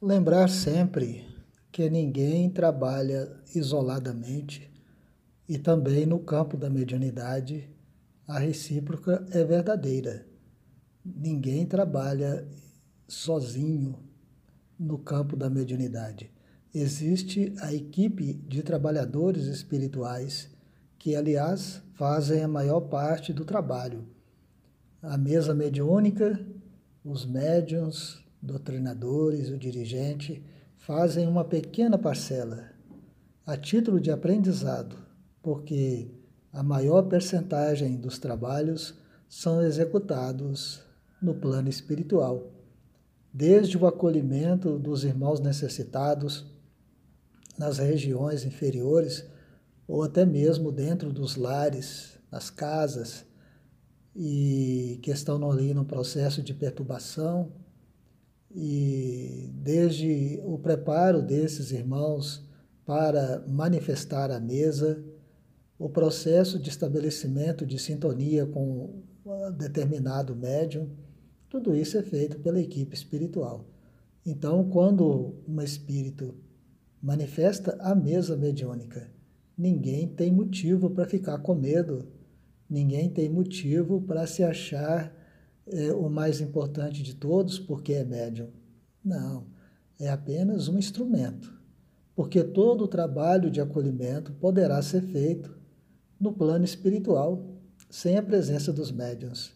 Lembrar sempre que ninguém trabalha isoladamente e também no campo da mediunidade a recíproca é verdadeira. Ninguém trabalha sozinho no campo da mediunidade. Existe a equipe de trabalhadores espirituais que, aliás, fazem a maior parte do trabalho. A mesa mediúnica, os médiums, doutrinadores, o dirigente, fazem uma pequena parcela a título de aprendizado, porque a maior percentagem dos trabalhos são executados no plano espiritual, desde o acolhimento dos irmãos necessitados nas regiões inferiores ou até mesmo dentro dos lares, nas casas, e que estão ali no processo de perturbação, e desde o preparo desses irmãos para manifestar a mesa, o processo de estabelecimento de sintonia com um determinado médium, tudo isso é feito pela equipe espiritual. Então, quando um espírito manifesta a mesa mediúnica, ninguém tem motivo para ficar com medo, ninguém tem motivo para se achar é, o mais importante de todos porque é médium. Não, é apenas um instrumento, porque todo o trabalho de acolhimento poderá ser feito no plano espiritual, sem a presença dos médiuns.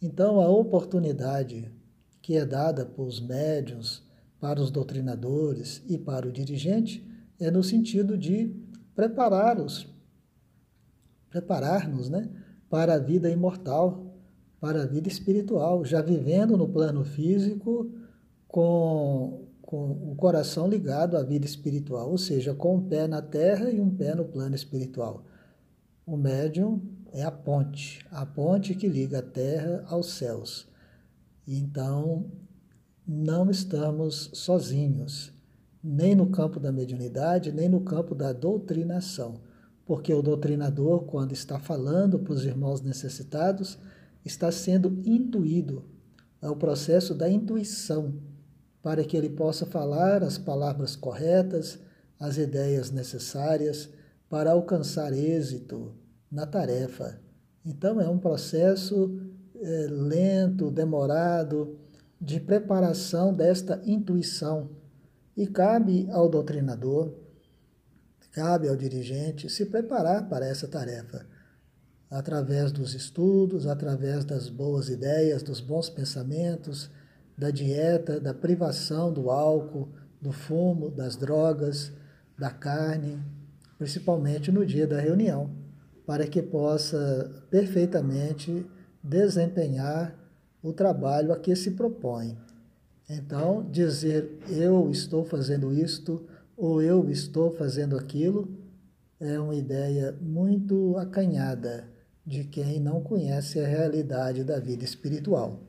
Então, a oportunidade que é dada para os médiuns, para os doutrinadores e para o dirigente é no sentido de preparar-os, preparar-nos né, para a vida imortal, para a vida espiritual, já vivendo no plano físico com, com o coração ligado à vida espiritual, ou seja, com um pé na terra e um pé no plano espiritual. O médium é a ponte, a ponte que liga a terra aos céus. Então, não estamos sozinhos, nem no campo da mediunidade, nem no campo da doutrinação, porque o doutrinador, quando está falando para os irmãos necessitados, está sendo intuído. É o processo da intuição, para que ele possa falar as palavras corretas, as ideias necessárias para alcançar êxito na tarefa. Então, é um processo é, lento, demorado, de preparação desta intuição. E cabe ao doutrinador, cabe ao dirigente se preparar para essa tarefa através dos estudos, através das boas ideias, dos bons pensamentos, da dieta, da privação do álcool, do fumo, das drogas, da carne, principalmente no dia da reunião, para que possa perfeitamente desempenhar o trabalho a que se propõe. Então, dizer eu estou fazendo isto ou eu estou fazendo aquilo é uma ideia muito acanhada de quem não conhece a realidade da vida espiritual.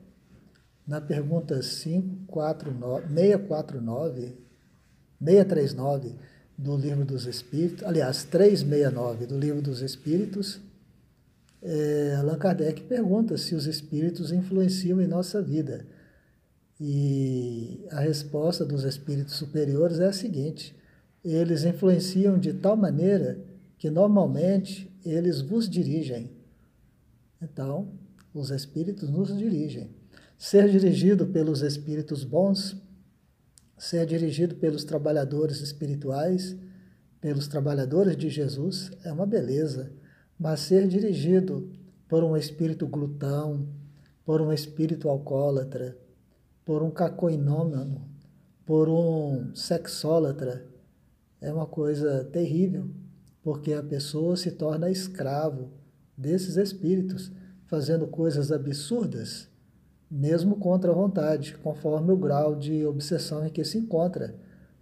Na pergunta 549, 649, 639 do Livro dos Espíritos, aliás, 369 do Livro dos Espíritos, é, Allan Kardec pergunta se os espíritos influenciam em nossa vida. E a resposta dos espíritos superiores é a seguinte: eles influenciam de tal maneira que normalmente eles vos dirigem então, os espíritos nos dirigem. Ser dirigido pelos espíritos bons, ser dirigido pelos trabalhadores espirituais, pelos trabalhadores de Jesus, é uma beleza. Mas ser dirigido por um espírito glutão, por um espírito alcoólatra, por um cacoinômano, por um sexólatra, é uma coisa terrível, porque a pessoa se torna escravo desses espíritos, fazendo coisas absurdas, mesmo contra a vontade, conforme o grau de obsessão em que se encontra,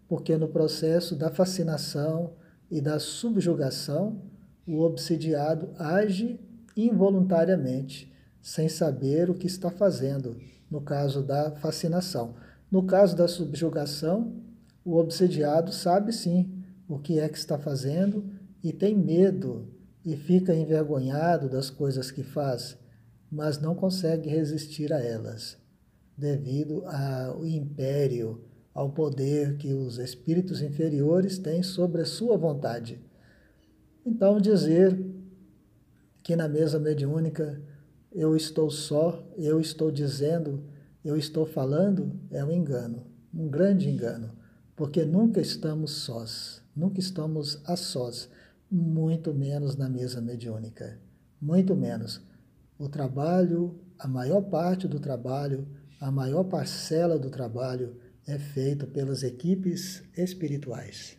porque no processo da fascinação e da subjugação, o obsidiado age involuntariamente, sem saber o que está fazendo, no caso da fascinação. No caso da subjugação, o obsidiado sabe sim o que é que está fazendo e tem medo e fica envergonhado das coisas que faz, mas não consegue resistir a elas, devido ao império, ao poder que os espíritos inferiores têm sobre a sua vontade. Então, dizer que na mesa mediúnica eu estou só, eu estou dizendo, eu estou falando, é um engano, um grande engano, porque nunca estamos sós, nunca estamos a sós, muito menos na mesa mediúnica, muito menos. O trabalho, a maior parte do trabalho, a maior parcela do trabalho é feito pelas equipes espirituais.